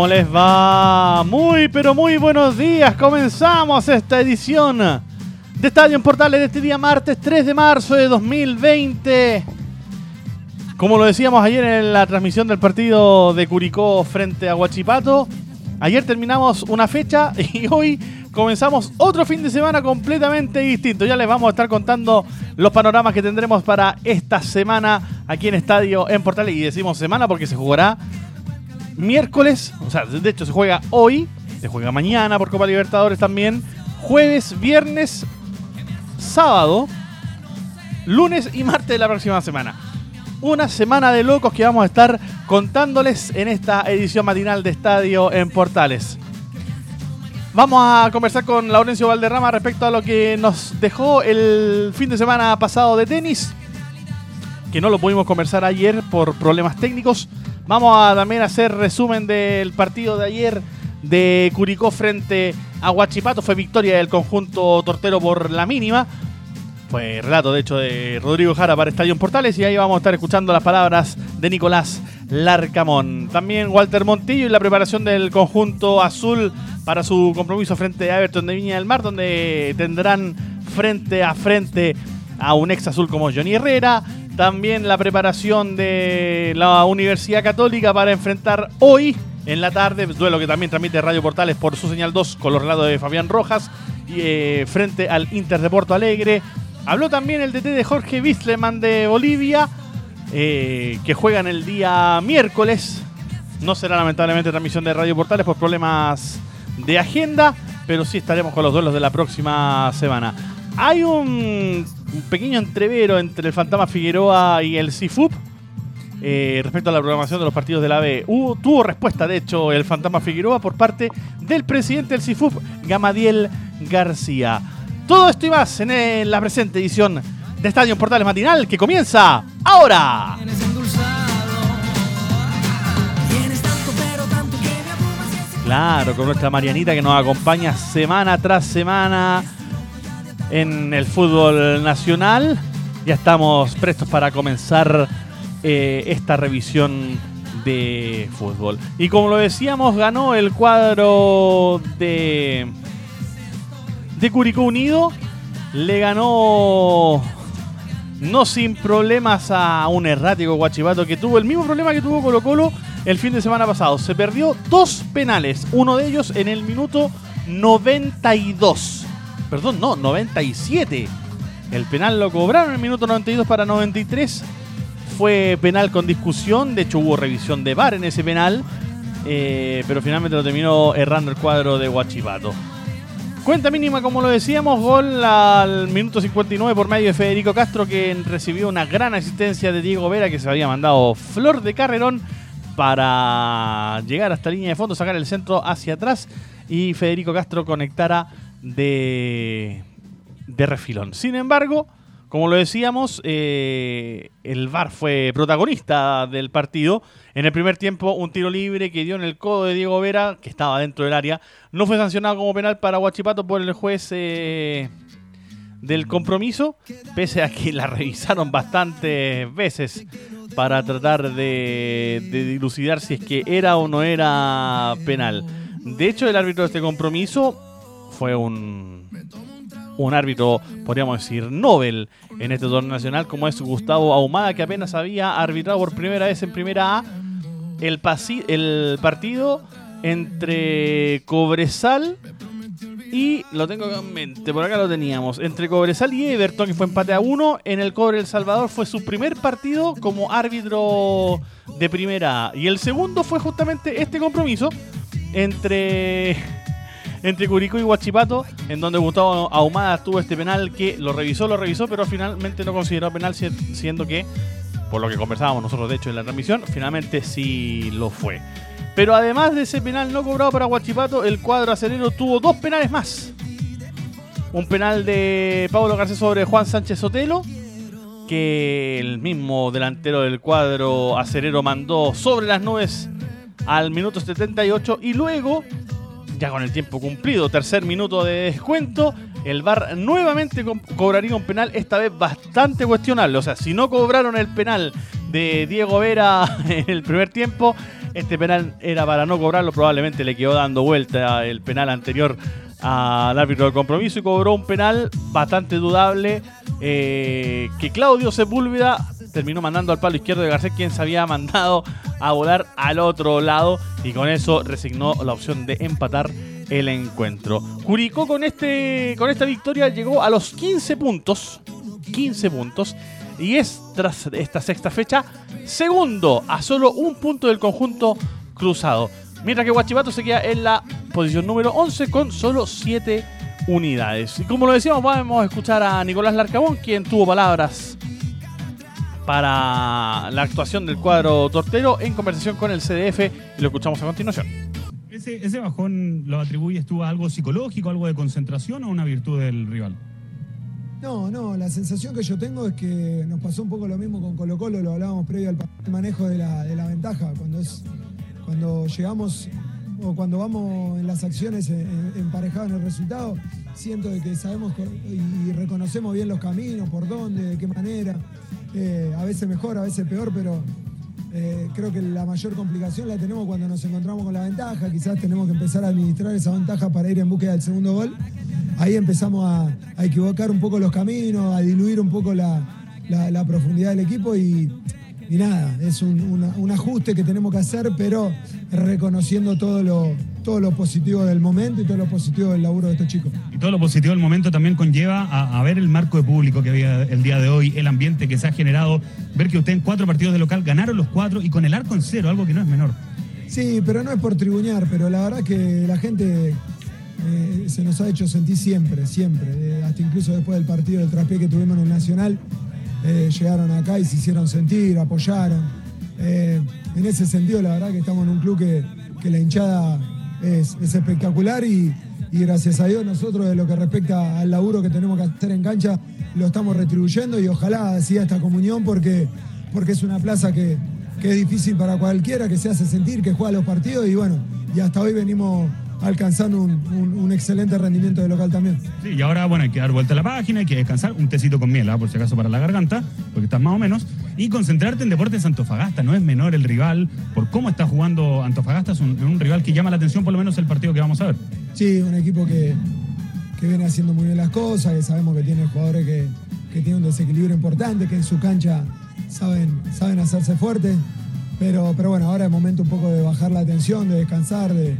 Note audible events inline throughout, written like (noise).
¿Cómo les va? Muy, pero muy buenos días. Comenzamos esta edición de Estadio en Portales de este día martes 3 de marzo de 2020. Como lo decíamos ayer en la transmisión del partido de Curicó frente a Huachipato, ayer terminamos una fecha (laughs) y hoy comenzamos otro fin de semana completamente distinto. Ya les vamos a estar contando los panoramas que tendremos para esta semana aquí en Estadio en Portales. Y decimos semana porque se jugará miércoles, o sea, de hecho se juega hoy, se juega mañana por Copa Libertadores también, jueves, viernes, sábado, lunes y martes de la próxima semana. Una semana de locos que vamos a estar contándoles en esta edición matinal de Estadio en Portales. Vamos a conversar con Laurencio Valderrama respecto a lo que nos dejó el fin de semana pasado de tenis, que no lo pudimos conversar ayer por problemas técnicos. Vamos a también hacer resumen del partido de ayer de Curicó frente a Huachipato. Fue victoria del conjunto tortero por la mínima. Fue relato, de hecho, de Rodrigo Jara para Estadio Portales. Y ahí vamos a estar escuchando las palabras de Nicolás Larcamón. También Walter Montillo y la preparación del conjunto azul para su compromiso frente a Everton de Viña del Mar, donde tendrán frente a frente a un ex azul como Johnny Herrera. También la preparación de la Universidad Católica para enfrentar hoy en la tarde, duelo que también transmite Radio Portales por su señal 2 con los relatos de Fabián Rojas, y, eh, frente al Inter de Porto Alegre. Habló también el DT de Jorge Wisleman de Bolivia, eh, que juegan el día miércoles. No será lamentablemente transmisión de Radio Portales por problemas de agenda, pero sí estaremos con los duelos de la próxima semana. Hay un, un pequeño entrevero entre el Fantasma Figueroa y el CIFUP eh, respecto a la programación de los partidos de la B. Hubo- tuvo respuesta, de hecho, el Fantasma Figueroa por parte del presidente del CIFUP, Gamadiel García. Todo esto y más en eh, la presente edición de Estadio Portales Matinal que comienza ahora. Claro, con nuestra Marianita que nos acompaña semana tras semana en el fútbol nacional. Ya estamos prestos para comenzar eh, esta revisión de fútbol. Y como lo decíamos, ganó el cuadro de, de Curicó Unido. Le ganó no sin problemas a un errático Guachipato que tuvo el mismo problema que tuvo Colo Colo el fin de semana pasado. Se perdió dos penales, uno de ellos en el minuto 92. Perdón, no, 97. El penal lo cobraron en el minuto 92 para 93. Fue penal con discusión, de hecho hubo revisión de VAR en ese penal, eh, pero finalmente lo terminó errando el cuadro de Guachipato. Cuenta mínima, como lo decíamos, gol al minuto 59 por medio de Federico Castro, que recibió una gran asistencia de Diego Vera, que se había mandado flor de carrerón para llegar hasta línea de fondo, sacar el centro hacia atrás y Federico Castro conectara de, de refilón. Sin embargo, como lo decíamos, eh, el VAR fue protagonista del partido. En el primer tiempo, un tiro libre que dio en el codo de Diego Vera, que estaba dentro del área. No fue sancionado como penal para Huachipato por el juez eh, del compromiso, pese a que la revisaron bastantes veces para tratar de, de dilucidar si es que era o no era penal. De hecho, el árbitro de este compromiso fue un, un árbitro, podríamos decir, Nobel en este torneo nacional, como es Gustavo Ahumada, que apenas había arbitrado por primera vez en primera A el, pasi- el partido entre Cobresal y lo tengo en mente, por acá lo teníamos. Entre Cobresal y Everton, que fue empate a uno. En el Cobre El Salvador fue su primer partido como árbitro de primera A. Y el segundo fue justamente este compromiso entre entre Curicó y Huachipato, en donde Gustavo Ahumada tuvo este penal que lo revisó, lo revisó, pero finalmente no consideró penal, siendo que, por lo que conversábamos nosotros de hecho en la transmisión, finalmente sí lo fue. Pero además de ese penal no cobrado para Huachipato, el cuadro acelero tuvo dos penales más. Un penal de Pablo Garcés sobre Juan Sánchez Sotelo, que el mismo delantero del cuadro acerero mandó sobre las nubes al minuto 78 y luego, ya con el tiempo cumplido, tercer minuto de descuento, el VAR nuevamente cobraría un penal, esta vez bastante cuestionable. O sea, si no cobraron el penal de Diego Vera (laughs) en el primer tiempo, este penal era para no cobrarlo, probablemente le quedó dando vuelta el penal anterior al árbitro del compromiso y cobró un penal bastante dudable eh, que Claudio Sepúlveda terminó mandando al palo izquierdo de Garcés, quien se había mandado a volar al otro lado y con eso resignó la opción de empatar el encuentro. Curicó con, este, con esta victoria llegó a los 15 puntos. 15 puntos. Y es, tras esta sexta fecha, segundo a solo un punto del conjunto cruzado. Mientras que Guachipato se queda en la posición número 11 con solo 7 unidades. Y como lo decíamos, vamos a escuchar a Nicolás Larcabón, quien tuvo palabras para la actuación del cuadro tortero en conversación con el CDF y lo escuchamos a continuación. ¿Ese, bajón lo atribuyes tú a algo psicológico, algo de concentración o una virtud del rival? No, no, la sensación que yo tengo es que nos pasó un poco lo mismo con Colo Colo, lo hablábamos previo al manejo de la, de la ventaja, cuando, es, cuando llegamos o cuando vamos en las acciones emparejados en el resultado, siento de que sabemos y reconocemos bien los caminos, por dónde, de qué manera. Eh, a veces mejor, a veces peor, pero eh, creo que la mayor complicación la tenemos cuando nos encontramos con la ventaja. Quizás tenemos que empezar a administrar esa ventaja para ir en búsqueda del segundo gol. Ahí empezamos a, equivocar un poco los caminos, a diluir un poco la, profundidad del equipo y, nada, es un ajuste que tenemos que hacer, pero reconociendo todo lo, todo lo positivo del momento y todo lo positivo del laburo de estos chicos. Y todo lo positivo del momento también conlleva a, ver el marco de público que había el día de hoy, el ambiente que se ha generado, ver que usted en cuatro partidos de local ganaron los cuatro y con el arco en cero, algo que no es menor. Sí, pero no es por tribuñar, pero la verdad que la gente eh, se nos ha hecho sentir siempre, siempre, eh, hasta incluso después del partido del traspié que tuvimos en el Nacional, eh, llegaron acá y se hicieron sentir, apoyaron. en ese sentido, la verdad que estamos en un club que, que la hinchada es, espectacular y, gracias a Dios nosotros de lo que respecta al laburo que tenemos que hacer en cancha lo estamos retribuyendo y ojalá siga esta comunión porque, porque es una plaza que, es difícil para cualquiera, que se hace sentir, que juega los partidos y bueno, y hasta hoy venimos alcanzando un, excelente rendimiento de local también. Sí, y ahora, bueno, hay que dar vuelta a la página, hay que descansar, un tecito con miel, ¿ah? por si acaso para la garganta, porque estás más o menos, y concentrarte en Deportes Antofagasta, no es menor el rival, por cómo está jugando Antofagasta, es un, rival que llama la atención, por lo menos el partido que vamos a ver. Sí, un equipo que, viene haciendo muy bien las cosas, que sabemos que tiene jugadores que, que tienen un desequilibrio importante, que en su cancha saben, saben hacerse fuertes. Pero, pero bueno, ahora es momento un poco de bajar la tensión, de descansar, de,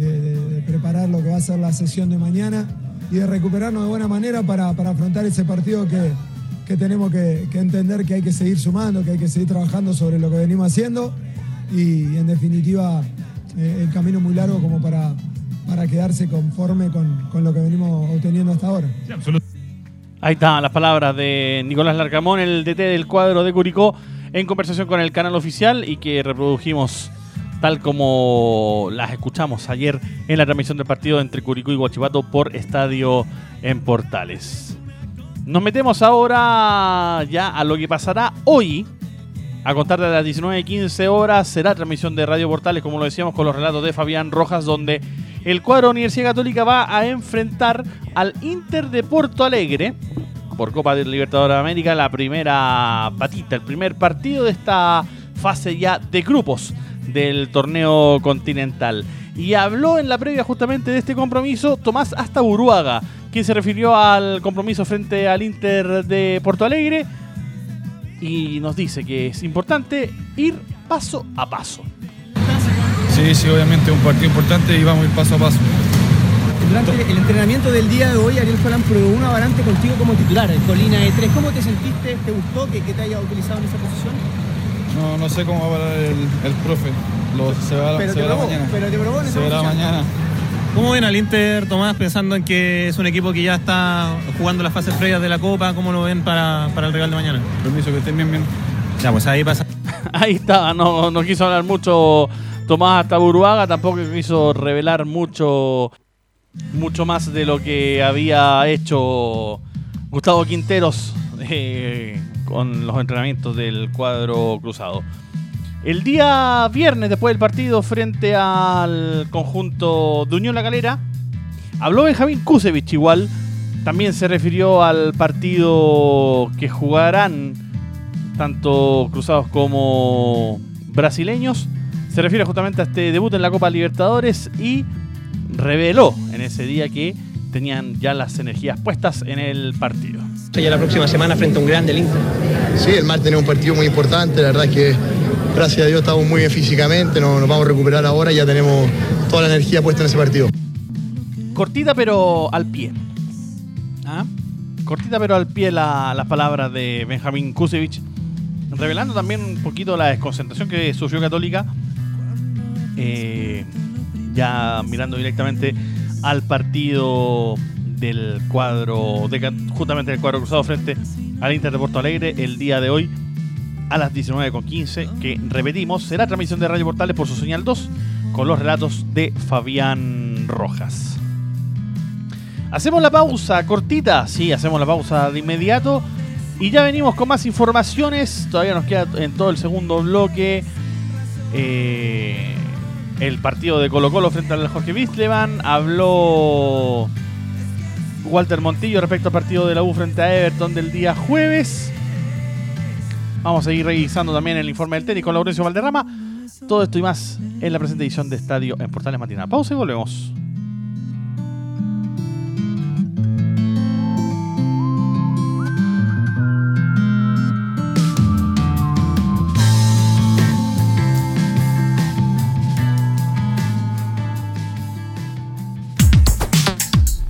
de, preparar lo que va a ser la sesión de mañana y de recuperarnos de buena manera para, afrontar ese partido que, tenemos que, entender que hay que seguir sumando, que hay que seguir trabajando sobre lo que venimos haciendo y, en definitiva eh, el camino es muy largo como para, para quedarse conforme con, lo que venimos obteniendo hasta ahora. Ahí están las palabras de Nicolás Larcamón, el DT del cuadro de Curicó, en conversación con el canal oficial y que reprodujimos tal como las escuchamos ayer en la transmisión del partido entre Curicó y Guachipato por Estadio en Portales. Nos metemos ahora ya a lo que pasará hoy. A contar de las 19.15 horas será transmisión de Radio Portales, como lo decíamos, con los relatos de Fabián Rojas, donde el cuadro Universidad Católica va a enfrentar al Inter de Porto Alegre por Copa del Libertadores de América, la primera patita, el primer partido de esta fase ya de grupos del torneo continental. Y habló en la previa justamente de este compromiso Tomás Hasta Uruaga, quien se refirió al compromiso frente al Inter de Porto Alegre y nos dice que es importante ir paso a paso. Sí, sí, obviamente un partido importante y vamos a ir paso a paso. Durante el entrenamiento del día de hoy, Ariel Solán probó una varante contigo como titular, en Colina de 3. ¿Cómo te sentiste? ¿Te gustó que, que te haya utilizado en esa posición? No, no sé cómo va a parar el, el profe. Lo, se va, se verá mañana. Pero te probó Se verá mañana. ¿Cómo ven al Inter, Tomás, pensando en que es un equipo que ya está jugando las fases previas de la Copa? ¿Cómo lo ven para, para el rival de mañana? Permiso que estén bien, bien. Ya, pues ahí pasa. (laughs) Ahí está, no, no quiso hablar mucho Tomás Taburuaga, tampoco quiso revelar mucho, mucho más de lo que había hecho Gustavo Quinteros eh, con los entrenamientos del cuadro cruzado. El día viernes, después del partido frente al conjunto de Unión La Calera, habló Benjamín Kusevich igual. También se refirió al partido que jugarán tanto cruzados como brasileños. Se refiere justamente a este debut en la Copa Libertadores y reveló en ese día que tenían ya las energías puestas en el partido. Ya la próxima semana frente a un grande el Inter. Sí, el martes es un partido muy importante, la verdad es que gracias a Dios estamos muy bien físicamente, nos, nos vamos a recuperar ahora y ya tenemos toda la energía puesta en ese partido. Cortita pero al pie. ¿Ah? Cortita pero al pie la- las palabras de Benjamín Kusevich, revelando también un poquito la desconcentración que sufrió Católica, eh, ya mirando directamente al partido del cuadro, justamente del cuadro cruzado frente al Inter de Porto Alegre el día de hoy a las 19.15, que repetimos, será transmisión de Radio Portales por su señal 2 con los relatos de Fabián Rojas. Hacemos la pausa cortita, sí, hacemos la pausa de inmediato y ya venimos con más informaciones. Todavía nos queda en todo el segundo bloque eh, el partido de Colo Colo frente al Jorge Wistleman. Habló Walter Montillo respecto al partido de la U frente a Everton del día jueves. Vamos a seguir revisando también el informe del técnico Laurencio Valderrama. Todo esto y más en la presente edición de Estadio en Portales Matinal. Pausa y volvemos.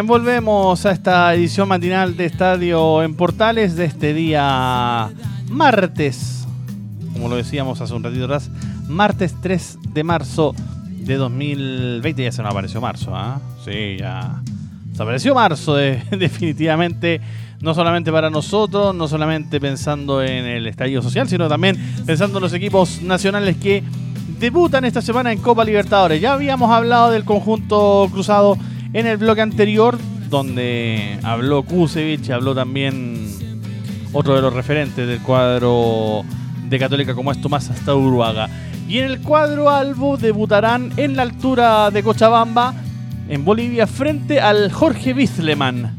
Bien, volvemos a esta edición matinal de Estadio en Portales de este día martes, como lo decíamos hace un ratito atrás, martes 3 de marzo de 2020. Ya se nos apareció marzo, ¿ah? Sí, ya. Se apareció marzo, de- (laughs) definitivamente. No solamente para nosotros, no solamente pensando en el estallido social, sino también pensando en los equipos nacionales que debutan esta semana en Copa Libertadores. Ya habíamos hablado del conjunto cruzado en el bloque anterior, donde habló Kusevich, habló también otro de los referentes del cuadro de Católica como es Tomás hasta Uruaga. Y en el cuadro Albo debutarán en la altura de Cochabamba, en Bolivia, frente al Jorge Wisleman.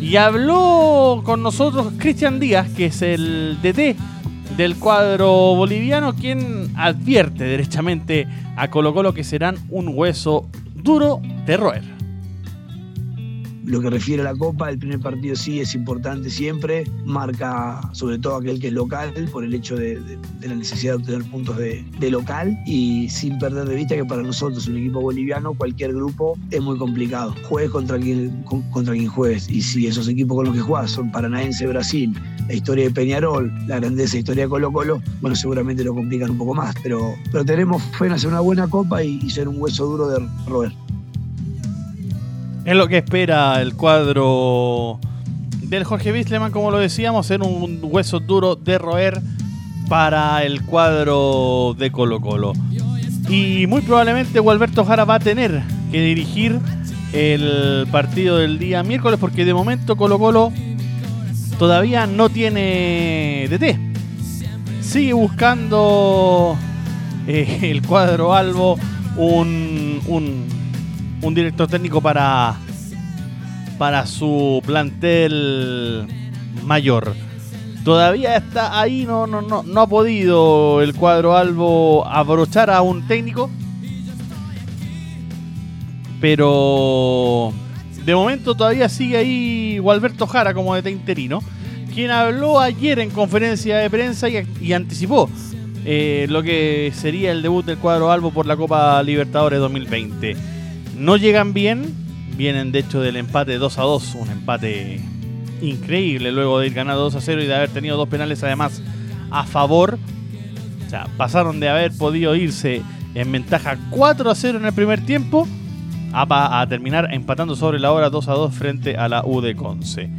Y habló con nosotros Cristian Díaz, que es el DT del cuadro boliviano, quien advierte derechamente a Colo Colo que serán un hueso duro de roer lo que refiere a la Copa, el primer partido sí es importante siempre, marca sobre todo aquel que es local por el hecho de, la necesidad de obtener puntos de, local y sin perder de vista que para nosotros, un equipo boliviano, cualquier grupo es muy complicado. Juegues contra quien, contra quien juegues y si esos equipos con los que juegas son Paranaense, Brasil, la historia de Peñarol, la grandeza historia de Colo Colo, bueno, seguramente lo complican un poco más, pero, pero tenemos fe en hacer una buena Copa y, y ser un hueso duro de roer. Es lo que espera el cuadro del Jorge Wisleman, como lo decíamos, en un hueso duro de roer para el cuadro de Colo Colo. Y muy probablemente Gualberto Jara va a tener que dirigir el partido del día miércoles porque de momento Colo Colo todavía no tiene DT. Sigue buscando eh, el cuadro Albo un, un un director técnico para, para su plantel mayor. Todavía está ahí, no, no, no, no ha podido el cuadro Albo abrochar a un técnico. Pero de momento todavía sigue ahí Gualberto Jara como de interino, quien habló ayer en conferencia de prensa y, anticipó eh, lo que sería el debut del cuadro Albo por la Copa Libertadores 2020 no llegan bien. Vienen de hecho del empate 2 a 2, un empate increíble luego de ir ganando 2 a 0 y de haber tenido dos penales además a favor. O sea, pasaron de haber podido irse en ventaja 4 a 0 en el primer tiempo a, a terminar empatando sobre la hora 2 a 2 frente a la U de Conce.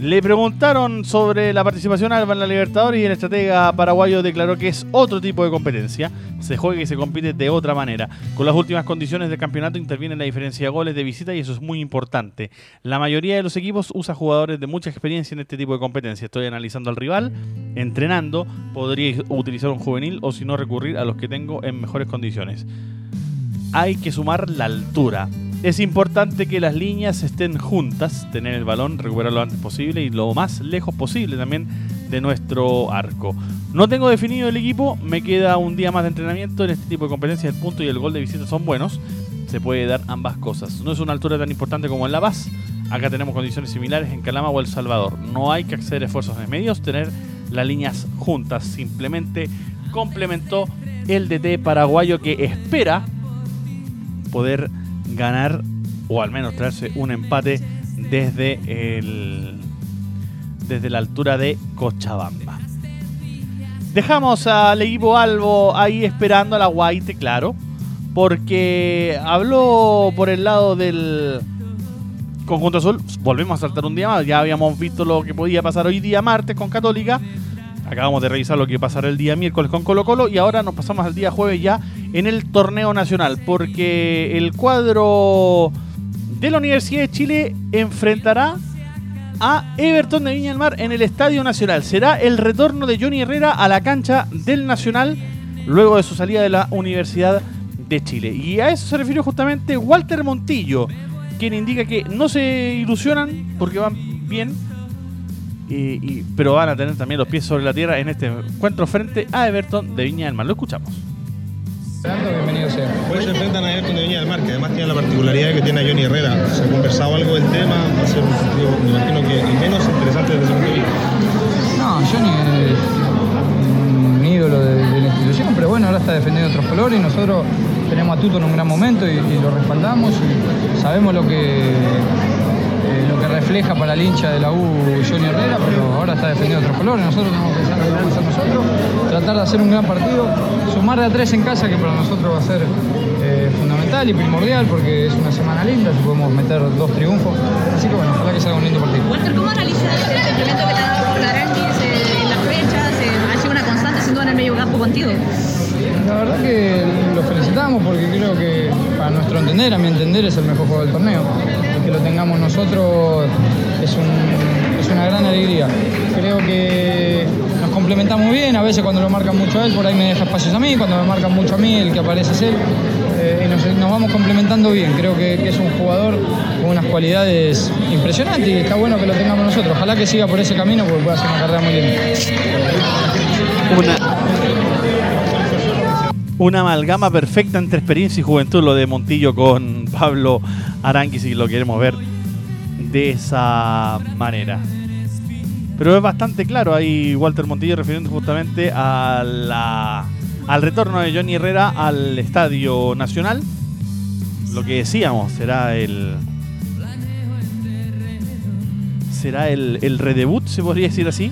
Le preguntaron sobre la participación Alba en la Libertadores y el estratega paraguayo declaró que es otro tipo de competencia. Se juega y se compite de otra manera. Con las últimas condiciones del campeonato interviene la diferencia de goles de visita y eso es muy importante. La mayoría de los equipos usa jugadores de mucha experiencia en este tipo de competencia. Estoy analizando al rival, entrenando. Podría utilizar un juvenil o si no recurrir a los que tengo en mejores condiciones. Hay que sumar la altura. Es importante que las líneas estén juntas, tener el balón, recuperarlo lo antes posible y lo más lejos posible también de nuestro arco. No tengo definido el equipo, me queda un día más de entrenamiento en este tipo de competencias. El punto y el gol de visita son buenos, se puede dar ambas cosas. No es una altura tan importante como en La Paz, acá tenemos condiciones similares en Calama o El Salvador. No hay que hacer esfuerzos en medios, tener las líneas juntas. Simplemente complementó el DT paraguayo que espera poder ganar o al menos traerse un empate desde el desde la altura de Cochabamba. Dejamos al equipo Albo ahí esperando a la Guaite, claro, porque habló por el lado del conjunto azul. Volvemos a saltar un día más, ya habíamos visto lo que podía pasar hoy día martes con Católica. Acabamos de revisar lo que pasará el día miércoles con Colo Colo y ahora nos pasamos al día jueves ya en el torneo nacional, porque el cuadro de la Universidad de Chile enfrentará a Everton de Viña del Mar en el Estadio Nacional. Será el retorno de Johnny Herrera a la cancha del Nacional luego de su salida de la Universidad de Chile. Y a eso se refirió justamente Walter Montillo, quien indica que no se ilusionan porque van bien, pero van a tener también los pies sobre la tierra en este encuentro frente a Everton de Viña del Mar. Lo escuchamos. Bienvenido sea. Hoy se enfrentan a Everton de Viña del Mar, que además tiene la particularidad que tiene a Johnny Herrera. ¿Se ha conversado algo del tema? Va a ser un partido, me imagino que el menos interesante desde ese punto de vista. No, Johnny es un ídolo de, la institución, pero bueno, ahora está defendiendo otros colores y nosotros tenemos a Tuto en un gran momento y, y lo respaldamos y sabemos lo que refleja para el hincha de la U Johnny Herrera, pero ahora está defendiendo otros colores. Nosotros tenemos que pensar lo vamos a nosotros, tratar de hacer un gran partido, sumar de a tres en casa, que para nosotros va a ser eh, fundamental y primordial, porque es una semana linda, si podemos meter dos triunfos. Así que bueno, ojalá que salga un lindo partido. Walter, ¿cómo analizas el sentimiento que te ha dado Garanquis eh, en las fechas? Eh, ha sido una constante, sin duda, en el medio campo contigo. La verdad que lo felicitamos porque creo que, a nuestro entender, a mi entender, es el mejor juego del torneo lo tengamos nosotros es, un- es una gran alegría. Creo que nos complementamos bien, a veces cuando lo marcan mucho a él, por ahí me deja espacios a mí, cuando me marcan mucho a mí, el que aparece es él. Eh, nos vamos complementando bien. Creo que, que es un jugador con unas cualidades impresionantes y está bueno que lo tengamos nosotros. Ojalá que siga por ese camino porque puede hacer una carrera muy linda. Una, una amalgama perfecta entre experiencia y juventud, lo de Montillo con Pablo Aranqui, si lo queremos ver de esa manera. Pero es bastante claro ahí Walter Montillo refiriendo justamente a al retorno de Johnny Herrera al Estadio Nacional. Lo que decíamos, será el. Será el, el redebut, se podría decir así,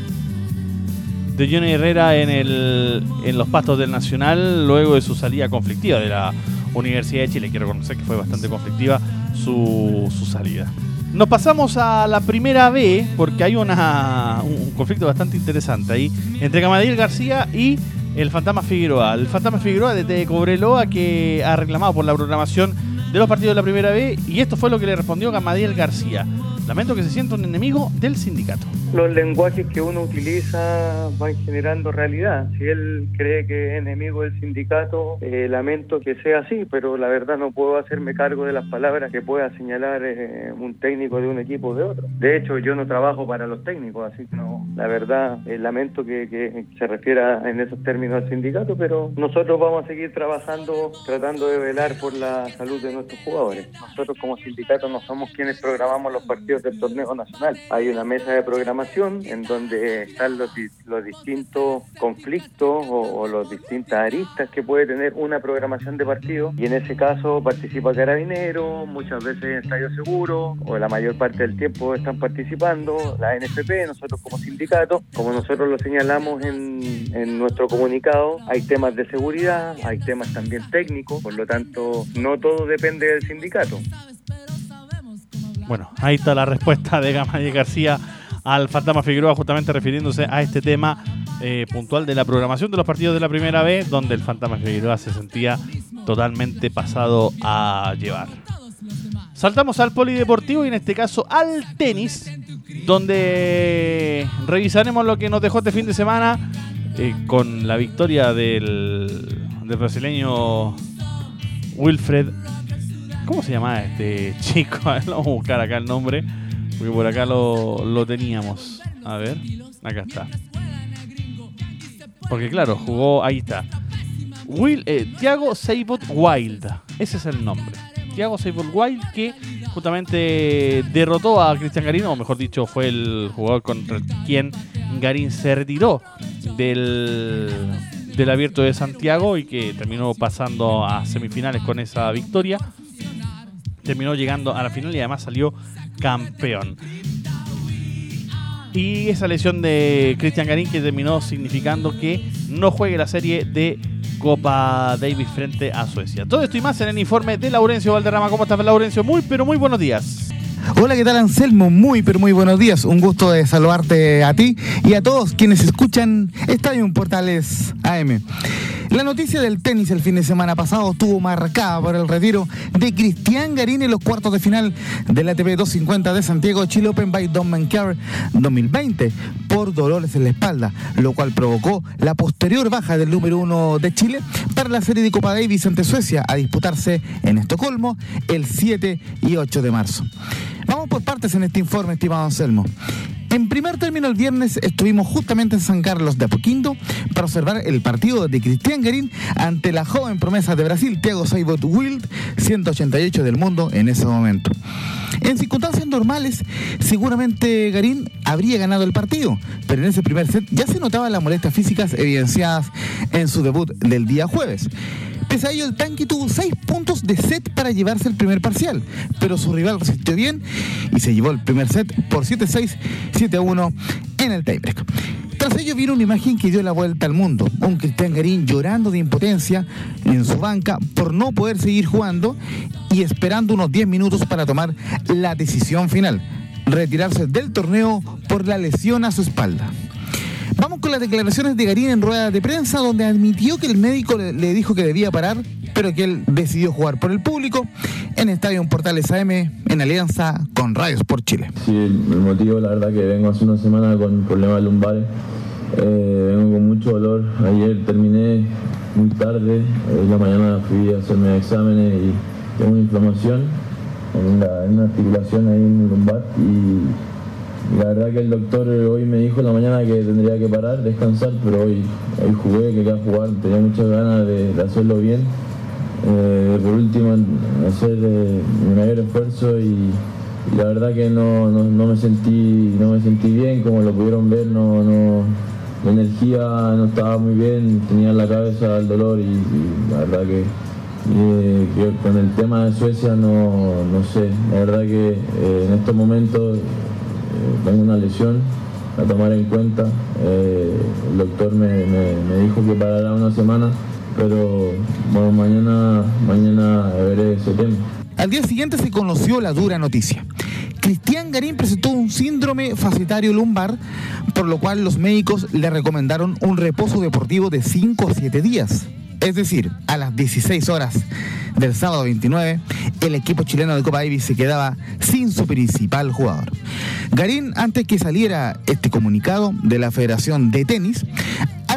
de Johnny Herrera en, el, en los pastos del Nacional luego de su salida conflictiva de la Universidad de Chile. Que reconocer que fue bastante conflictiva su, su salida. Nos pasamos a la primera B porque hay una, un conflicto bastante interesante ahí entre Gamadiel García y el Fantasma Figueroa. El Fantasma Figueroa de Cobreloa que ha reclamado por la programación de los partidos de la primera B y esto fue lo que le respondió Gamadiel García. Lamento que se sienta un enemigo del sindicato. Los lenguajes que uno utiliza van generando realidad. Si él cree que es enemigo del sindicato, eh, lamento que sea así, pero la verdad no puedo hacerme cargo de las palabras que pueda señalar eh, un técnico de un equipo o de otro. De hecho, yo no trabajo para los técnicos, así que la verdad eh, lamento que, que se refiera en esos términos al sindicato, pero nosotros vamos a seguir trabajando, tratando de velar por la salud de nuestros jugadores. Nosotros como sindicato no somos quienes programamos los partidos del torneo nacional. Hay una mesa de programación en donde están los, los distintos conflictos o, o los distintas aristas que puede tener una programación de partido y en ese caso participa Carabinero, muchas veces Estadio Seguro o la mayor parte del tiempo están participando la NFP, nosotros como sindicato, como nosotros lo señalamos en, en nuestro comunicado, hay temas de seguridad, hay temas también técnicos, por lo tanto no todo depende del sindicato. Bueno, ahí está la respuesta de Gamadiel García al Fantasma Figueroa, justamente refiriéndose a este tema eh, puntual de la programación de los partidos de la primera vez, donde el Fantasma Figueroa se sentía totalmente pasado a llevar. Saltamos al polideportivo y en este caso al tenis, donde revisaremos lo que nos dejó este fin de semana eh, con la victoria del, del brasileño Wilfred. ¿Cómo se llama este chico? (laughs) Vamos a buscar acá el nombre, porque por acá lo, lo teníamos. A ver, acá está. Porque claro, jugó, ahí está. Will, eh, Thiago Seibot Wild, ese es el nombre. Thiago Seibot Wild que justamente derrotó a Cristian Garín, o mejor dicho, fue el jugador contra quien Garín se retiró del, del abierto de Santiago y que terminó pasando a semifinales con esa victoria. Terminó llegando a la final y además salió campeón. Y esa lesión de Cristian Garín que terminó significando que no juegue la serie de Copa Davis frente a Suecia. Todo esto y más en el informe de Laurencio Valderrama. ¿Cómo estás, Laurencio? Muy, pero muy buenos días. Hola, ¿qué tal Anselmo? Muy, pero muy buenos días. Un gusto de saludarte a ti y a todos quienes escuchan Estadio Portales AM. La noticia del tenis el fin de semana pasado estuvo marcada por el retiro de Cristian Garín en los cuartos de final de la ATP 250 de Santiago Chile Open by Don Care 2020 por dolores en la espalda, lo cual provocó la posterior baja del número uno de Chile para la serie de Copa Davis ante Suecia a disputarse en Estocolmo el 7 y 8 de marzo. Vamos por partes en este informe, estimado Anselmo. En primer término, el viernes estuvimos justamente en San Carlos de Apoquindo para observar el partido de Cristian Garín ante la joven promesa de Brasil, Thiago Seibot Wild, 188 del mundo en ese momento. En circunstancias normales, seguramente Garín habría ganado el partido, pero en ese primer set ya se notaban las molestias físicas evidenciadas en su debut del día jueves. Pese a ello, el tanque tuvo seis puntos de set para llevarse el primer parcial, pero su rival resistió bien y se llevó el primer set por 7-6, 7-1 en el tiebreak. Tras ello vino una imagen que dio la vuelta al mundo. Un Cristian Garín llorando de impotencia en su banca por no poder seguir jugando y esperando unos 10 minutos para tomar la decisión final, retirarse del torneo por la lesión a su espalda. Con las declaraciones de Garín en rueda de prensa, donde admitió que el médico le, dijo que debía parar, pero que él decidió jugar por el público en Estadio Portales AM en alianza con Radio Sport Chile. Sí, el, motivo, la verdad, que vengo hace una semana con problemas lumbares. Eh, vengo con mucho dolor. Ayer terminé muy tarde. En la mañana fui a hacerme exámenes y tengo una inflamación en, la, en una articulación ahí en mi lumbar. Y la verdad que el doctor hoy me dijo en la mañana que tendría que parar, descansar, pero hoy, hoy jugué, quería jugar, tenía muchas ganas de, hacerlo bien. Eh, por último, hacer eh, mi mayor esfuerzo y, la verdad que no, no, me sentí no me sentí bien, como lo pudieron ver, no, no, la energía no estaba muy bien, tenía en la cabeza el dolor y, la verdad que, eh, que con el tema de Suecia no, no sé, la verdad que eh, en estos momentos tengo una lesión a tomar en cuenta, Eh, el doctor me, me- me dijo que parara una semana, pero bueno, mañana, mañana veré ese tema. Al día siguiente se conoció la dura noticia. Cristian Garín presentó un síndrome facetario lumbar, por lo cual los médicos le recomendaron un reposo deportivo de 5 a 7 días. Es decir, a las 16 horas del sábado 29, el equipo chileno de Copa Davis se quedaba sin su principal jugador. Garín, antes que saliera este comunicado de la Federación de Tenis,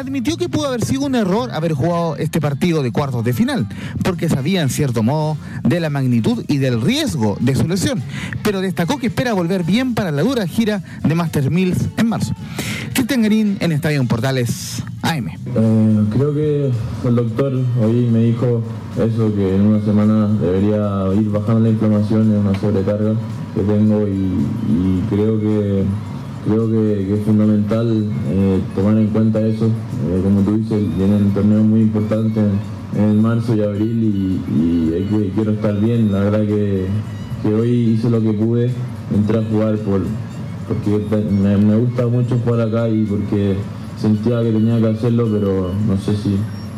admitió que pudo haber sido un error haber jugado este partido de cuartos de final, porque sabía en cierto modo de la magnitud y del riesgo de su lesión, pero destacó que espera volver bien para la dura gira de Master Mills en marzo. Cristian Garín en Estadio Portales AM. Eh, creo que el doctor hoy me dijo eso, que en una semana debería ir bajando la inflamación, es una sobrecarga que tengo y creo que creo que, es fundamental eh, tomar en cuenta eso. Eh, como tú dices, vienen torneos muy importantes en, marzo y abril y, hay que- quiero estar bien. La verdad que, que hoy hice lo que pude, entré a jugar por, porque me, me gusta mucho jugar acá y porque sentía que tenía que hacerlo, pero no sé si,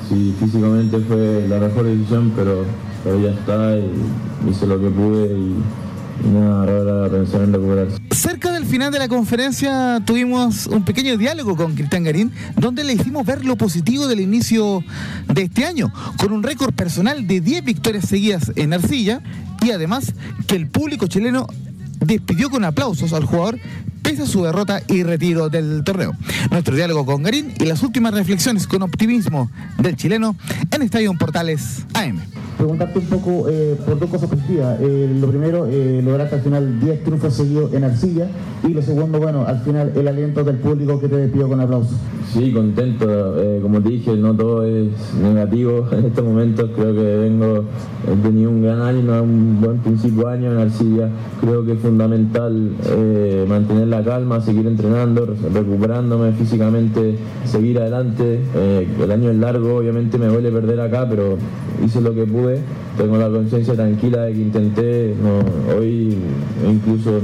si físicamente fue la mejor decisión, pero, pero ya está y hice lo que pude y, recuperarse. Cerca del final de la conferencia tuvimos un pequeño diálogo con Cristian Garín, donde le hicimos ver lo positivo del inicio de este año, con un récord personal de 10 victorias seguidas en Arcilla, y además que el público chileno despidió con aplausos al jugador pese a su derrota y retiro del torneo. Nuestro diálogo con Garín y las últimas reflexiones con optimismo del chileno en Estadio Portales AM. Preguntarte un poco eh, por dos cosas positivas. Eh, lo primero, eh, lograste al final 10 triunfos seguidos en Arcilla y lo segundo, bueno, al final el aliento del público que te despidió con aplausos. Sí, contento. eh, como te dije, no todo es negativo (laughs) en estos momentos. Creo que vengo, he tenido un gran año, un buen principio de año en Arcilla. Creo que es fundamental eh, mantener la calma, seguir entrenando, re- recuperándome físicamente, seguir adelante. Eh, el año es largo, obviamente me duele perder acá, pero hice lo que pude. Tengo la conciencia tranquila de que intenté. no, hoy incluso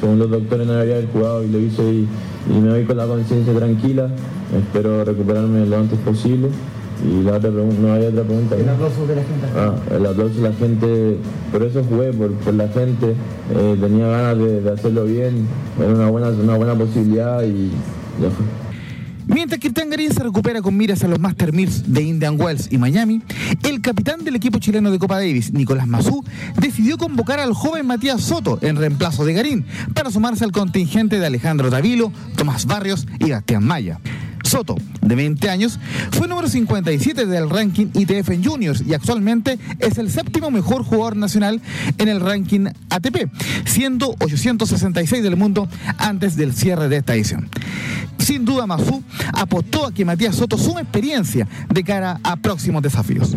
según los doctores no haber jugado y lo hice y, y me voy con la conciencia tranquila. Espero recuperarme lo antes posible. Y la otra pregunta, no hay otra pregunta. El aplauso de la gente. Ah, el aplauso de la gente, por eso jugué, por, por la gente, eh, tenía ganas de, de hacerlo bien, era una buena, una buena posibilidad y ya fue. Mientras Cristian Garín se recupera con miras a los Master Mills de Indian Wells y Miami, el capitán del equipo chileno de Copa Davis, Nicolás Mazú, decidió convocar al joven Matías Soto en reemplazo de Garín para sumarse al contingente de Alejandro Davilo, Tomás Barrios y Bastián Maya. Soto, de 20 años, fue número 57 del ranking ITF en Juniors y actualmente es el séptimo mejor jugador nacional en el ranking ATP, siendo 866 del mundo antes del cierre de esta edición. Sin duda, Mazú apostó a que Matías Soto suma experiencia de cara a próximos desafíos.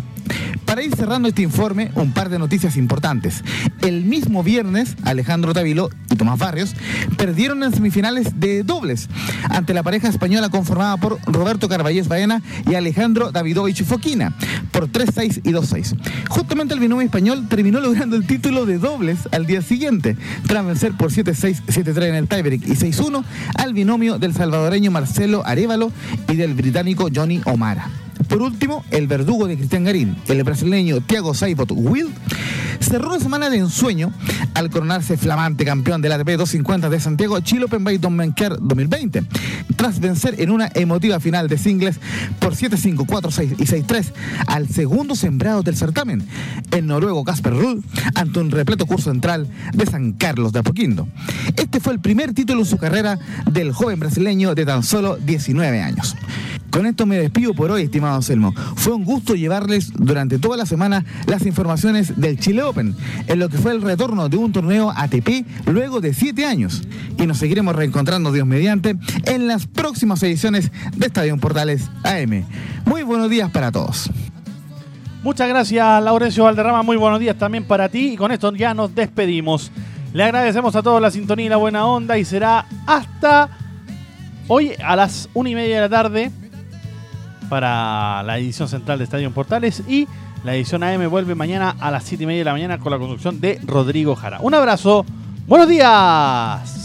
Para ir cerrando este informe, un par de noticias importantes. El mismo viernes, Alejandro Tavilo y Tomás Barrios perdieron en semifinales de dobles ante la pareja española conformada por Roberto Carballés Baena y Alejandro Davidovich Foquina por 3-6 y 2-6. Justamente el binomio español terminó logrando el título de dobles al día siguiente, tras vencer por 7-6, 7-3 en el tiebreak y 6-1 al binomio del salvadoreño Marcelo Arevalo y del británico Johnny O'Mara. Por último, el verdugo de Cristian Garín, el brasileño Thiago Saibot Will, cerró una semana de ensueño al coronarse flamante campeón del ATP 250 de Santiago Chile Open by Don Menker 2020, tras vencer en una emotiva final de singles por 7-5, 4-6 y 6-3 al segundo sembrado del certamen, el noruego Casper Ruud, ante un repleto curso central de San Carlos de Apoquindo. Este fue el primer título en su carrera del joven brasileño de tan solo 19 años. Con esto me despido por hoy, estimado Selmo. Fue un gusto llevarles durante toda la semana las informaciones del Chile Open, en lo que fue el retorno de un torneo ATP luego de siete años. Y nos seguiremos reencontrando, Dios mediante, en las próximas ediciones de Estadio Portales AM. Muy buenos días para todos. Muchas gracias, Laurencio Valderrama. Muy buenos días también para ti. Y con esto ya nos despedimos. Le agradecemos a todos la sintonía y la buena onda. Y será hasta hoy a las una y media de la tarde para la edición central de Estadio Portales. Y la edición AM vuelve mañana a las 7 y media de la mañana con la conducción de Rodrigo Jara. Un abrazo. Buenos días.